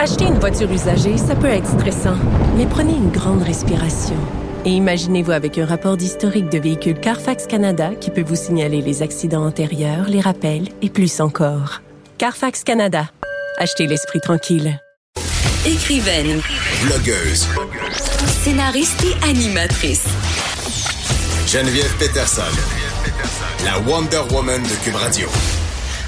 Acheter une voiture usagée, ça peut être stressant, mais prenez une grande respiration. Et imaginez-vous avec un rapport d'historique de véhicule Carfax Canada qui peut vous signaler les accidents antérieurs, les rappels et plus encore. Carfax Canada. Achetez l'esprit tranquille. Écrivaine, Blogueuse. scénariste et animatrice. Geneviève Peterson. La Wonder Woman de Cube Radio.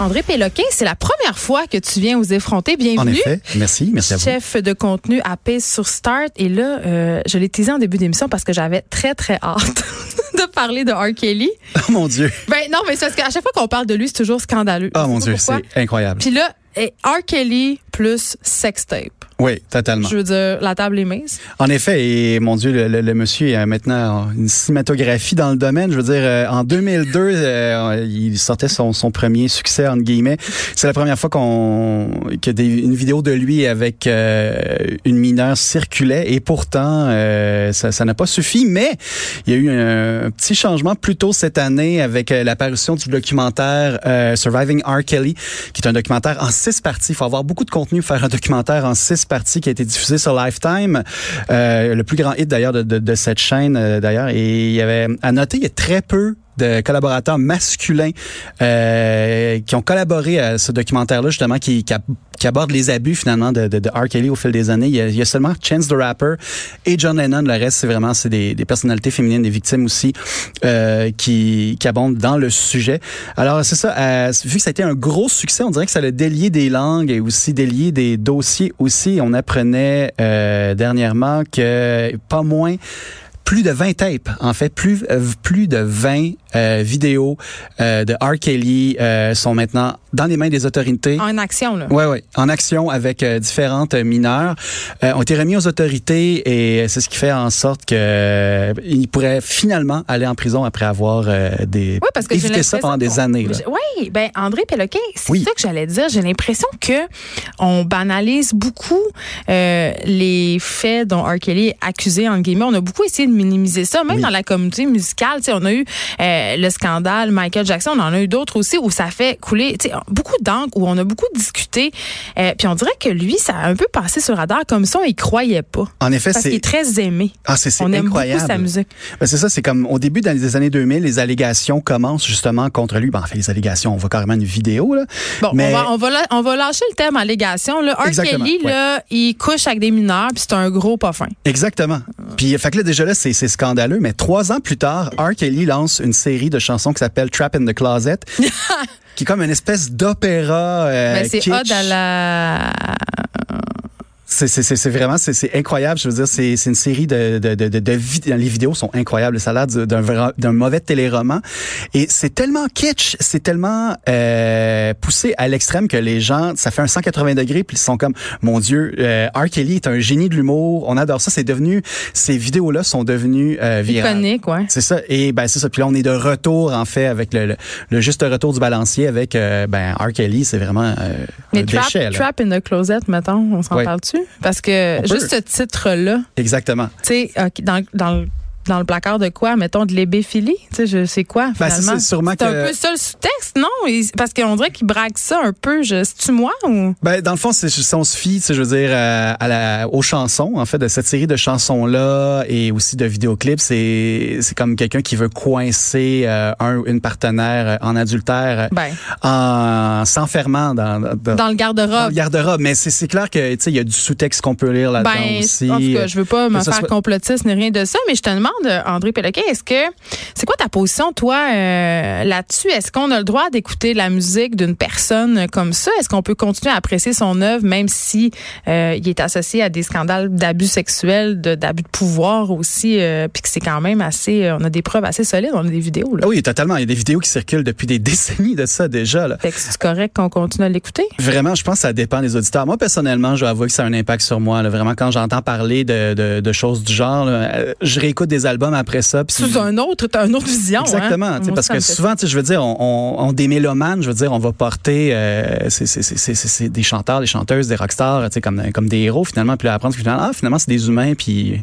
André Péloquin, c'est la première fois que tu viens aux effronter. En Bienvenue. effet, merci, merci à vous. Chef de contenu à Pace sur Start. Et là, euh, je l'ai teasé en début d'émission parce que j'avais très, très hâte de parler de R. Kelly. Oh mon Dieu. Ben non, mais c'est parce qu'à chaque fois qu'on parle de lui, c'est toujours scandaleux. Oh mon Dieu, c'est incroyable. Puis là, eh, R. Kelly plus sextape. Oui, totalement. Je veux dire, la table est mise. En effet, et mon Dieu, le, le- le monsieur a maintenant une cinématographie dans le domaine. Je veux dire, euh, en 2002, euh, il sortait son, son premier succès, entre guillemets. C'est la première fois qu'on que des, une vidéo de lui avec euh, une mineure circulait. Et pourtant, euh, ça ça n'a pas suffi. Mais il y a eu un, petit changement plus tôt cette année avec euh, l'apparition du documentaire euh, Surviving R. Kelly, qui est un documentaire en six parties. Il faut avoir beaucoup de contenu pour faire un documentaire en six parties qui a été diffusé sur Lifetime. Euh, le plus grand hit d'ailleurs de, de, de cette chaîne euh, d'ailleurs. Et il y avait à noter, il y a très peu de collaborateurs masculins euh, qui ont collaboré à ce documentaire-là, justement, qui, qui, qui aborde les abus finalement de, de, de R. Kelly au fil des années. Il y a, il y a seulement Chance the Rapper et John Lennon. Le reste, c'est vraiment c'est des, des personnalités féminines, des victimes aussi, euh, qui, qui abondent dans le sujet. Alors, c'est ça. euh, vu que ça a été un gros succès, on dirait que ça a délié des langues et aussi délié des dossiers aussi. On apprenait euh, dernièrement que pas moins plus de 20 tapes, en fait, plus euh, plus de 20 euh, vidéos euh, de R. Kelly euh, sont maintenant dans les mains des autorités. En action, là. Ouais, ouais, en action avec euh, différentes mineures, euh, ont été remis aux autorités et c'est ce qui fait en sorte que ils pourraient finalement aller en prison après avoir des Oui, parce que j'ai évité ça pendant des années. là. Oui, ben André Péloquin, c'est Oui. ça que j'allais dire. J'ai l'impression que on banalise beaucoup les faits dont R. Kelly est accusé en guillemets. On a beaucoup essayé de minimiser ça, même Oui. dans la communauté musicale. On a eu euh, le scandale Michael Jackson, on en a eu d'autres aussi où ça fait couler beaucoup d'encre, où on a beaucoup discuté. Euh, puis on dirait que lui, ça a un peu passé sur radar comme ça, on y croyait pas. En effet, Parce qu'il c'est est très aimé. ah, c'est On aime incroyable. beaucoup sa musique. Ben, c'est ça, c'est comme au début les années 2000, les allégations commencent justement contre lui. Ben, en fait, les allégations, on voit carrément une vidéo là. Bon, Mais- on, va, on, va, la- on va lâcher le thème allégation. Là. R. Kelly, ouais. là, il couche avec des mineurs, puis c'est un gros pas fin. Exactement. Puis, fait que là, déjà là, c'est c'est scandaleux. Mais trois ans plus tard, R. Kelly lance une série de chansons qui s'appelle Trap in the Closet, qui est comme une espèce d'opéra euh, Ben, c'est kitsch. odd à la... C'est vraiment c'est incroyable. Je veux dire, c'est une série de de de, de, de les vidéos sont incroyables. Ça a l'air du- d'un mauvais téléroman et c'est tellement kitsch, c'est tellement euh, poussé à l'extrême que les gens, ça fait un 180 degrés puis ils sont comme mon Dieu, euh, R. Kelly est un génie de l'humour. On adore ça. C'est devenu ces vidéos là sont devenues euh, virales. Iconique, ouais. C'est ça. Et ben c'est ça. Puis là, on est de retour en fait avec le, le, le juste retour du balancier avec euh, ben R. Kelly. C'est vraiment euh, Mais un trap, déchet. trap in the Closet, mettons, on s'en Ouais. parle-tu? Parce que juste ce titre-là, Exactement. tu sais, dans, dans, le- dans le placard de quoi? Mettons de l'ébéphilie? Tu sais, quoi, Ben, c'est finalement? ça, sûrement C'est un que- peu ça le sous-texte, non? Il- Parce qu'on dirait qu'il braque ça un peu. C'est-tu moi ou... Ben, dans le fond, c'est, si on se fie, tu sais, je veux dire, euh, à la, aux chansons, en fait, de cette série de chansons-là et aussi de vidéoclips, c'est, c'est comme quelqu'un qui veut coincer euh, un une partenaire euh, en adultère euh, Ben, en s'enfermant dans, dans, dans le garde-robe. garde-robe. Mais c'est, c'est clair que, tu sais, il y a du sous-texte qu'on peut lire là-dedans Ben, aussi. en tout cas, je veux pas me faire soit- complotiste ni rien de ça, mais je te demande, euh, André Péloquin, est-ce que c'est quoi ta position, toi, euh, là-dessus? Est-ce qu'on a le droit d'écouter la musique d'une personne comme ça? Est-ce qu'on peut continuer à apprécier son œuvre, même si euh, il est associé à des scandales d'abus sexuels, d'abus de pouvoir aussi, euh, puis que c'est quand même assez, on a des preuves assez solides, on a des vidéos. Là. Ah oui, totalement. Il y a des vidéos qui circulent depuis des décennies de ça déjà. Là. Fait que c'est correct qu'on continue à l'écouter? Vraiment, je pense que ça dépend des auditeurs. Moi, personnellement, je dois avouer que ça a un impact sur moi. là. Vraiment, quand j'entends parler de, de, de choses du genre, là, je réécoute des des albums après ça. Sous un autre, t'as une autre vision. hein. Exactement, parce que souvent, je veux dire, on, on, on des mélomanes, je veux dire, on va porter euh, c'est- des chanteurs, des chanteuses, des rockstars, comme, comme des héros finalement, puis là, apprendre que finalement, ah, finalement, c'est des humains, puis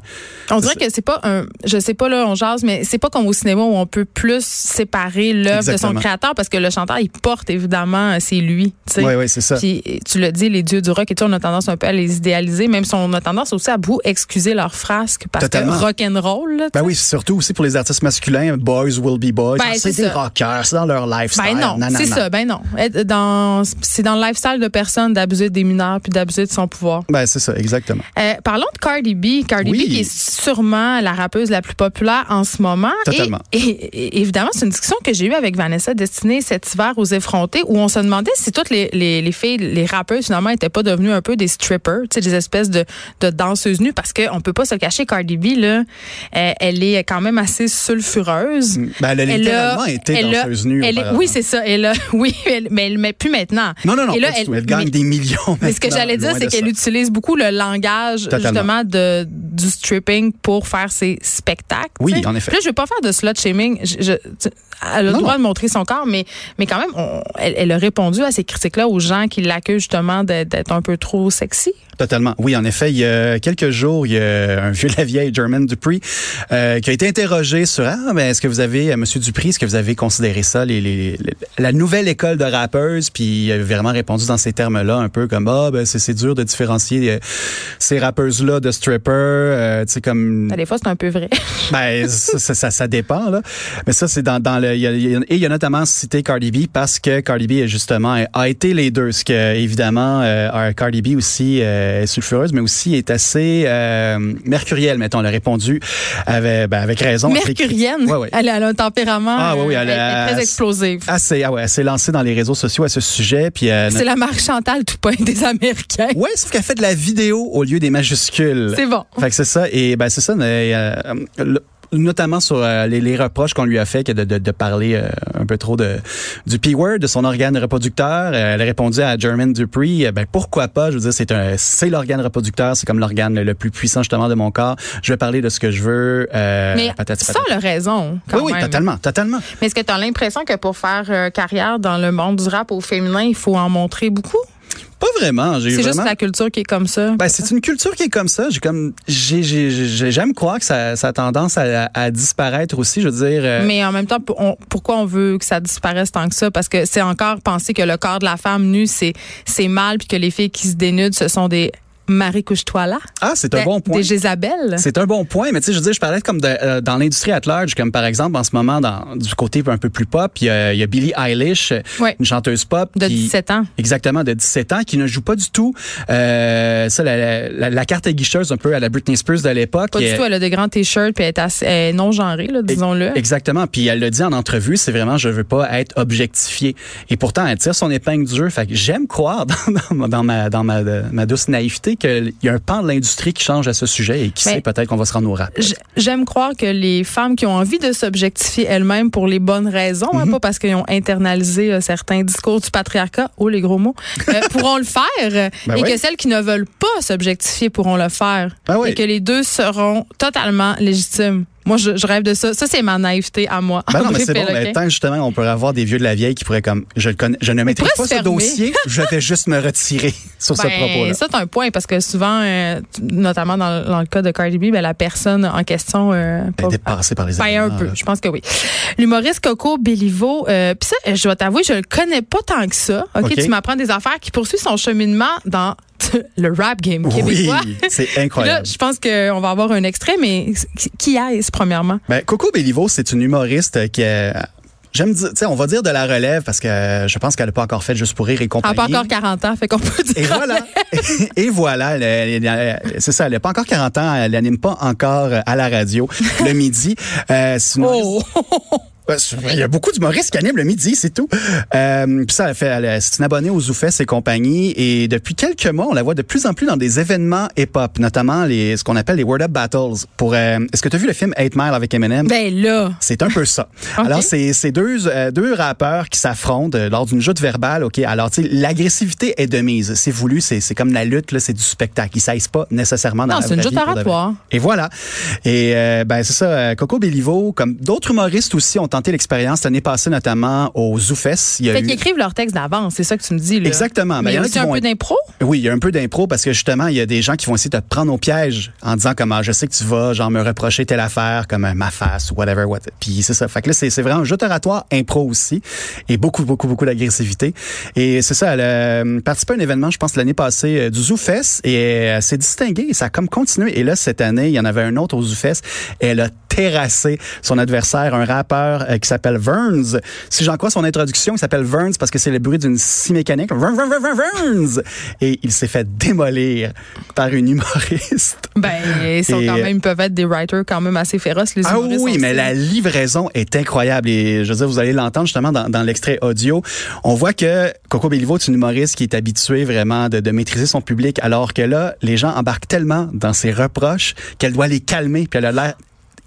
On dirait que c'est pas un, je sais pas là, on jase, mais c'est pas comme au cinéma où on peut plus séparer l'œuvre de son créateur parce que le chanteur il porte évidemment, c'est lui, tu sais. Oui, oui, c'est ça. Puis tu le dis, les dieux du rock et tout, on a tendance un peu à les idéaliser, même si on a tendance aussi à beaucoup excuser leurs frasques parce Totalement. que rock and roll, Ben oui, surtout aussi pour les artistes masculins, boys will be boys. Ben, c'est des rockers, c'est dans leur lifestyle. Ben non, c'est ça, ben non. Dans, c'est dans le lifestyle de personne d'abuser des mineurs puis d'abuser de son pouvoir. Ben c'est ça, exactement. Euh, parlons de Cardi B. Cardi Oui. B qui est sûrement la rappeuse la plus populaire en ce moment. Totalement. Et, et- et évidemment, c'est une discussion que j'ai eue avec Vanessa destinée cet hiver aux effrontés où on se demandait si toutes les, les, les filles, les rappeuses finalement étaient pas devenues un peu des strippers, tu sais, des espèces de, de danseuses nues parce qu'on peut pas se le cacher, Cardi B, là, euh, elle est quand même assez sulfureuse. Ben, elle a Elle littéralement a- été elle danseuse nue. elle est- auparavant. oui, c'est ça. Elle a- oui, elle- mais elle met plus maintenant. Non, non, non, Et là, elle- gagne mais- des millions mais ce que maintenant, j'allais dire, c'est qu'elle utilise beaucoup le langage Totalement. justement de du stripping pour faire ses spectacles. Oui, en effet. Puis Là, je vais pas faire de slut shaming. Je, je- tu- elle a le droit non. de montrer son corps, mais mais quand même, on- elle, a répondu à ces critiques-là aux gens qui l'accusent justement d'être d'être un peu trop sexy. Totalement. Oui, en effet, il y a quelques jours, il y a un vieux la vieille, German Dupree, euh, qui a été interrogé sur ah, ben, est-ce que vous avez, euh, Monsieur Dupree, est-ce que vous avez considéré ça, les, les- les- la nouvelle école de rappeuses, puis il a vraiment répondu dans ces termes-là, un peu comme ah, ben c'est c'est dur de différencier euh, ces rappeuses-là de strippers, euh, tu sais comme Ben, Des fois, c'est un peu vrai. ben, ça, ça, ça, dépend, là. Mais ça, c'est dans, dans le. y a- y a- et il y a notamment cité Cardi B parce que Cardi B, justement, a été les deux. Ce que, évidemment, euh, Cardi B aussi euh, est sulfureuse, mais aussi est assez euh, mercurielle, mettons. Elle a répondu avec, ben, avec raison. Mercurienne. Ouais, ouais. Elle, a- un tempérament. Ah, oui, oui, elle elle, très explosive. Assez, ah ouais, elle s'est lancée dans les réseaux sociaux à ce sujet. Puis, euh, C'est la marque Chantal Toupin des Américains. Ouais, sauf qu'elle fait de la vidéo au lieu des majuscules. C'est bon. Fait que c'est ça. Et ben c'est ça. mais, euh, le- notamment sur euh, les, les reproches qu'on lui a fait que de, de, de parler euh, un peu trop de du P-word, de son organe reproducteur. Euh, elle a répondu à Jermaine Dupree, euh, ben pourquoi pas, je veux dire, c'est un c'est l'organe reproducteur, c'est comme l'organe le plus puissant justement de mon corps. Je vais parler de ce que je veux. Euh, Mais patati ça, a raison. Quand oui, oui, même. totalement, totalement. Mais est-ce que tu as l'impression que pour faire carrière dans le monde du rap au féminin, il faut en montrer beaucoup? Pas vraiment. C'est juste la culture qui est comme ça. Ben, c'est une culture qui est comme ça. J'ai comme, j'ai, j'ai, j'ai- j'aime croire que ça, ça a tendance à, à disparaître aussi. Je veux dire. euh, Mais en même temps, on- pourquoi on veut que ça disparaisse tant que ça? Parce que c'est encore penser que le corps de la femme nue, c'est, c'est mal, puis que les filles qui se dénudent, ce sont des Marie couche-toi là. Ah, c'est un bon point. Des Jézabel. C'est un bon point, mais tu sais, je veux dire, je parlais comme de, euh, dans l'industrie at large, comme par exemple en ce moment dans du côté un peu plus pop, il y a, il y a Billie Eilish, une chanteuse pop De qui, 17 ans. Exactement, de 17 ans, qui ne joue pas du tout euh, ça, la, la, la carte aiguicheuse un peu à la Britney Spears de l'époque. Pas du tout. Elle a de grands t-shirts, puis elle est, assez- elle est non genrée, disons-le. Exactement. Puis elle le dit en entrevue, c'est vraiment je veux pas être objectifiée. Et pourtant, elle tire son épingle du jeu. Fait que j'aime croire dans, dans, dans ma dans ma, ma douce naïveté qu'il y a un pan de l'industrie qui change à ce sujet et qui Mais- sait peut-être qu'on va se rendre au rap. J'aime croire que les femmes qui ont envie de s'objectifier elles-mêmes pour les bonnes raisons, hein, Mhm. pas parce qu'elles ont internalisé euh, certains discours du patriarcat, oh les gros mots, euh, pourront le faire, euh, Ben et oui. que celles qui ne veulent pas s'objectifier pourront le faire, Ben oui. et que les deux seront totalement légitimes. Moi, je, je rêve de ça. Ça, c'est ma naïveté à moi. Ben non, mais c'est bon. Mais tant justement, on pourrait avoir des vieux de la vieille qui pourraient comme, je le connais, je ne maîtrise pas ce dossier, je vais juste me retirer sur ce Ben, propos-là. Ça, c'est un point parce que souvent, euh, notamment dans, dans le cas de Cardi B, ben, la personne en question. Euh, Ben, pas- dépassé par les Ben, un peu, là. je pense que oui. L'humoriste Coco Bellivo, euh, puis ça, je dois t'avouer, je le connais pas tant que ça. Ok, tu m'apprends des affaires qui poursuit son cheminement dans le rap game Oui, québécois. c'est Puis là, incroyable. je pense qu'on va avoir un extrait, mais qui est-ce premièrement? Ben, Coco Bellivo, c'est une humoriste qui est, j'aime dire, tu sais, on va dire de la relève parce que euh, je pense qu'elle n'a pas encore fait juste pour rire et Elle compagnie. n'a pas encore 40 ans, fait qu'on peut dire. Et voilà. Et voilà. elle- elle- elle- C'est ça. Elle n'a pas encore 40 ans. Elle n'anime pas encore à la radio le midi. Euh, Oh! Il y a beaucoup d'humoristes qui animent le midi, c'est tout. Euh, puis ça, fait, c'est une abonnée aux Zoufès et compagnie. Et depuis quelques mois, on la voit de plus en plus dans des événements hip-hop, notamment les, ce qu'on appelle les Word Up Battles. Pour, euh, est-ce que tu as vu le film 8 Mile avec Eminem? Ben là. C'est un peu ça. Alors, c'est c'est deux, euh, deux rappeurs qui s'affrontent lors d'une joute verbale. OK, alors, tu sais, l'agressivité est de mise. C'est voulu, c'est c'est comme la lutte, là, c'est du spectacle. Ils s'aissent pas nécessairement dans Non, la c'est une joute oratoire. Et voilà. Et ben c'est ça, Coco Bellivo, comme d'autres humoristes aussi, ont tenté l'expérience l'année passée, notamment au Zoufès. Il y a Fait eu- qu'ils écrivent leur texte d'avance, c'est ça que tu me dis. Là. Exactement. Ben, Mais il il y y en a aussi qui un vont peu d'impro? Oui, il y a un peu d'impro parce que justement, il y a des gens qui vont essayer de te prendre au piège en disant comme ah, je sais que tu vas genre me reprocher telle affaire comme euh, ma face ou whatever what. Puis c'est ça. Fait que là c'est vraiment un jeu oratoire impro aussi et beaucoup beaucoup beaucoup d'agressivité. Et c'est ça elle a euh, participé à un événement je pense l'année passée euh, du ZooFest et elle s'est distinguée et ça a comme continué et là cette année, il y en avait un autre au ZooFest elle a terrassé son adversaire, un rappeur euh, qui s'appelle Verns. Si j'en crois son introduction, il s'appelle Verns parce que c'est le bruit d'une scie mécanique. Vern, Vern, Vern, Vern, Verns! Et il s'est fait démolir par une humoriste. Ben, ils sont Et, quand même, ils peuvent être des writers quand même assez féroces, les Ah humoristes oui, aussi. mais la livraison est incroyable et je veux dire, vous allez l'entendre justement dans, dans l'extrait audio. On voit que Coco Bellivo est une humoriste qui est habituée vraiment de, de maîtriser son public, alors que là, les gens embarquent tellement dans ses reproches qu'elle doit les calmer, puis elle a l'air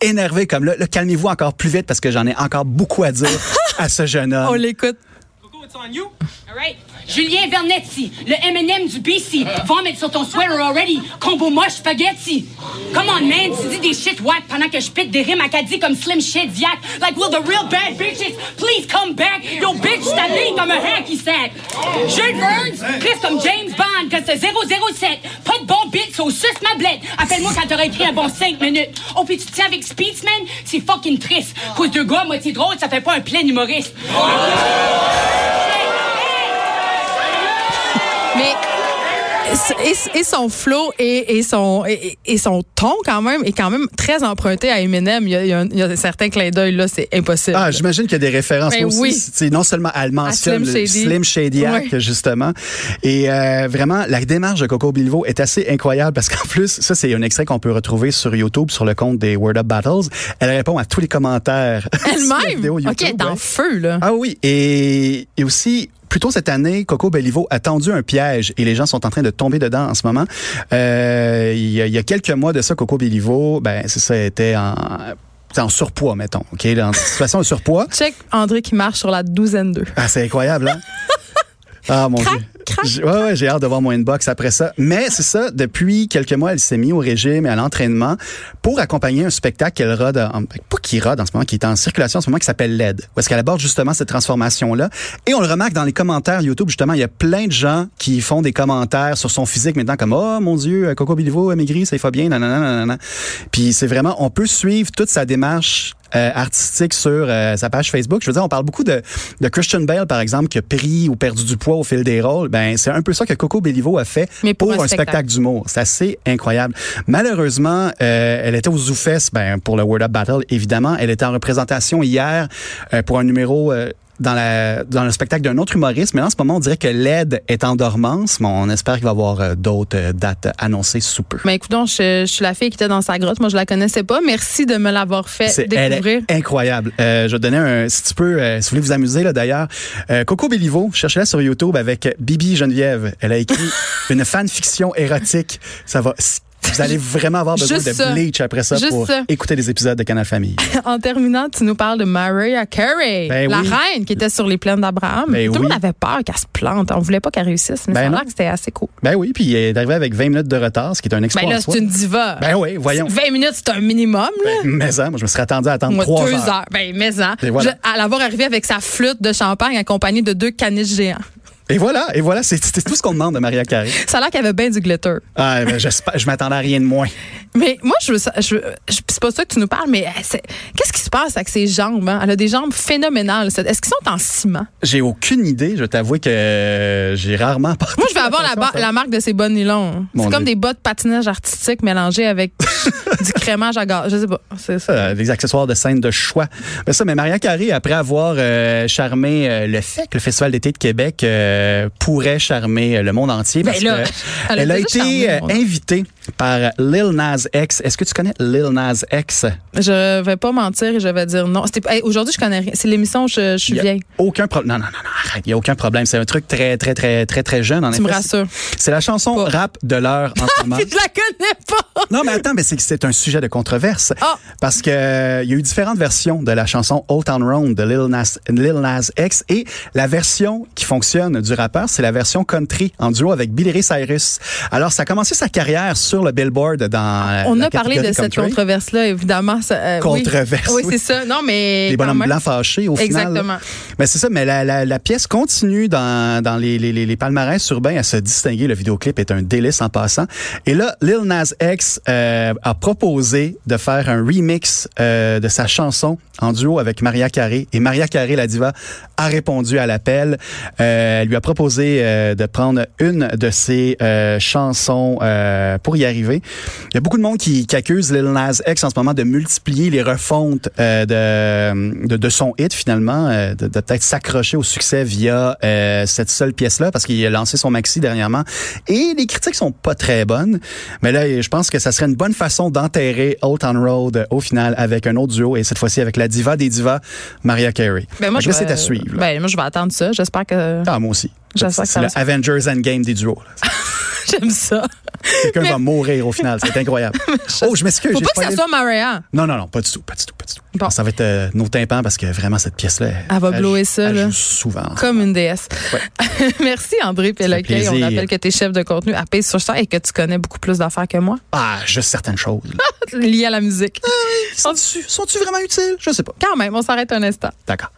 énervée comme là, là, calmez-vous encore plus vite parce que j'en ai encore beaucoup à dire à ce jeune homme. On l'écoute. All right. Julien Vernetti, le M&M du BC. Vomit sur ton sweater already. Combo moche spaghetti. Come on, man. Tu dis des shit whack pendant que je pète des rimes acadies comme Slim Shit Yak. Like, will the real bad bitches please come back? Yo, bitch, t'habilles comme un hacky sack. De Burns, Chris comme James Bond, que c'est 007. De so suce ma blette. Appelle-moi quand t'auras écrit un bon 5 minutes. Oh, puis tu tiens avec Speedsman? C'est fucking triste. Cause deux gars moitié drôle, ça fait pas un plein humoriste. Mais et, et son flow et, et son et, et son ton quand même est quand même très emprunté à Eminem. Il y a, il y a, un- il y a un certain clin d'œil là, c'est impossible. Ah, j'imagine qu'il y a des références Ben aussi. oui. C'est non seulement elle mentionne Slim le Shady. Slim Shadyac, Ouais. justement. Et euh, vraiment, la démarche de Coco Bilvo est assez incroyable parce qu'en plus, ça, c'est un extrait qu'on peut retrouver sur YouTube, sur le compte des Word Up Battles. Elle répond à tous les commentaires. Elle-même? Ok, ouais. feu là. Ah oui, et, et aussi, plus tôt cette année, Coco Bellivo a tendu un piège et les gens sont en train de tomber dedans en ce moment. Euh, il, y a, il y a quelques mois de ça, Coco Bellivo, ben, c'est ça, était en, c'était en surpoids, mettons, OK, en situation de surpoids. Check André qui marche sur la douzaine d'eux. Ah, c'est incroyable, hein? Ah, mon Crac, Dieu. Ouais, ouais, j'ai hâte de voir mon inbox après ça. Mais c'est ça, depuis quelques mois, elle s'est mise au régime et à l'entraînement pour accompagner un spectacle qu'elle rode, en, pas qui rode en ce moment, qui est en circulation en ce moment, qui s'appelle LED. Où est-ce qu'elle aborde justement cette transformation-là. Et on le remarque dans les commentaires YouTube, justement, il y a plein de gens qui font des commentaires sur son physique maintenant, comme, oh mon Dieu, Coco Bilivo a maigri, ça y va bien, nanana, nanana. Puis c'est vraiment, on peut suivre toute sa démarche euh, artistique sur euh, sa page Facebook. Je veux dire, on parle beaucoup de, de Christian Bale, par exemple, qui a pris ou perdu du poids au fil des rôles. Ben, c'est un peu ça que Coco Bellivo a fait Mais pour pour, un un spectacle. spectacle d'humour. C'est assez incroyable. Malheureusement, euh, elle était au ZooFest ben, pour le Word Up Battle, évidemment. Elle était en représentation hier pour un numéro... dans, la, dans le spectacle d'un autre humoriste, mais en ce moment, on dirait que l'aide est en dormance, mais on espère qu'il va y avoir euh, d'autres euh, dates annoncées sous peu. Mais écoute donc, je, je suis la fille qui était dans sa grotte. Moi, je la connaissais pas. Merci de me l'avoir fait elle découvrir. est incroyable. Euh, je vais te donner un, si tu peux, euh, si vous voulez vous amuser là d'ailleurs, euh, Coco Bellivo, cherchez-la sur YouTube avec Bibi Geneviève. Elle a écrit une fanfiction érotique. Ça va. Vous allez vraiment avoir besoin Juste de ça. bleach après ça Juste pour ça. écouter des épisodes de Canal Famille. En terminant, tu nous parles de Mariah Carey, Ben la oui. reine qui était sur les plaines d'Abraham. Ben Tout le oui. monde avait peur qu'elle se plante. On voulait pas qu'elle réussisse, mais Ben ça a non. l'air que c'était assez cool. Ben oui, puis elle est arrivée avec 20 minutes de retard, ce qui est un exploit. Ben là, en soi. c'est une diva. Ben oui, voyons. 20 minutes, c'est un minimum, là. Mais ça, moi, je me serais attendu à attendre Moi, trois deux heures. Ben, mais hein. Et voilà. Je- à l'avoir arrivé avec sa flûte de champagne accompagnée de deux caniches géants. Et voilà, et voilà, c'est tout ce qu'on demande de Maria Carey. Ça a l'air qu'il y avait bien du glitter. Ah, ben, j'espère- je m'attendais à rien de moins. Mais moi, je. Je, je- c'est pas ça que tu nous parles, mais euh, c'est- qu'est-ce qui se passe avec ses jambes? hein? Elle a des jambes phénoménales. Est-ce qu'ils sont en ciment? J'ai aucune idée. Je t'avoue que euh, j'ai rarement Moi, je vais avoir la, la marque de ces bas nylons. C'est comme des bas de patinage artistique mélangés avec du crémage à gaz. Je sais pas. C'est ça. Euh, des accessoires de scène de choix. Mais ça, mais Maria Carré, après avoir euh, charmé euh, le FEC, le Festival d'été de Québec, euh, pourrait charmer le monde entier Ben parce là, elle a elle été euh, invitée par Lil Nas X. Est-ce que tu connais Lil Nas X? Je vais pas mentir et je vais dire non. Hey, Aujourd'hui, je connais rien. C'est l'émission, je, je suis vieille. Aucun problème. Non, non, non, non, arrête. Il n'y a aucun problème. C'est un truc très, très, très, très, très jeune. En Tu me rassures. C'est la chanson Pas. rap de l'heure en ce moment. Je la connais pas. Non, mais attends, mais c'est un sujet de controverse. Ah. Parce que euh, y a eu différentes versions de la chanson Old Town Road de Lil Nas, Lil Nas X et la version qui fonctionne du rappeur, c'est la version country en duo avec Billy Ray Cyrus. Alors, ça a commencé sa carrière sur le Billboard dans euh, On la a parlé de cette controverse-là, évidemment. ça, euh. Controverse, Oui, oui. c'est ça. Non, mais. Les bonhommes même. blancs fâchés au final. Exactement. Mais c'est ça, mais la, la, la pièce continue dans, dans les, les, les, les palmarès urbains à se distinguer. Le vidéoclip est un délice en passant. Et là, Lil Nas X euh, a proposé de faire un remix euh, de sa chanson en duo avec Maria Carey. Et Maria Carey, la diva, a répondu à l'appel. Elle lui a proposé euh, de prendre une de ses euh, chansons euh, pour y arriver. Il y a beaucoup de monde qui, qui accuse Lil Nas X en ce moment de multiplier les refontes de, de, de son hit finalement, de, de peut-être s'accrocher au succès via cette seule pièce-là parce qu'il a lancé son maxi dernièrement. Et les critiques sont pas très bonnes. Mais là, je pense que ça serait une bonne façon d'enterrer Old Town Road au final avec un autre duo et cette fois-ci avec la diva des divas, Maria Carey. Ben, moi, je vais- à suivre. Ben, moi, je vais attendre ça. J'espère que. Ah, moi aussi. Ça C'est le Avengers Endgame des duos. J'aime ça. Quelqu'un va mourir au final. C'est incroyable. Oh, je m'excuse. Faut pas que ça soit Maria. Non, non, non, pas du tout, pas du tout, pas du tout. Bon. Ça va être euh, nos tympans parce que vraiment, cette pièce-là. Elle va blower ça, elle là. joue souvent. Comme une déesse. Merci, André Péloquet. On rappelle que tu es chef de contenu à Pace sur Star et que tu connais beaucoup plus d'affaires que moi Ah, juste certaines choses. liées à la musique. Sont-tu sont-tu vraiment utiles? Je sais pas. Quand même, on s'arrête un instant. D'accord.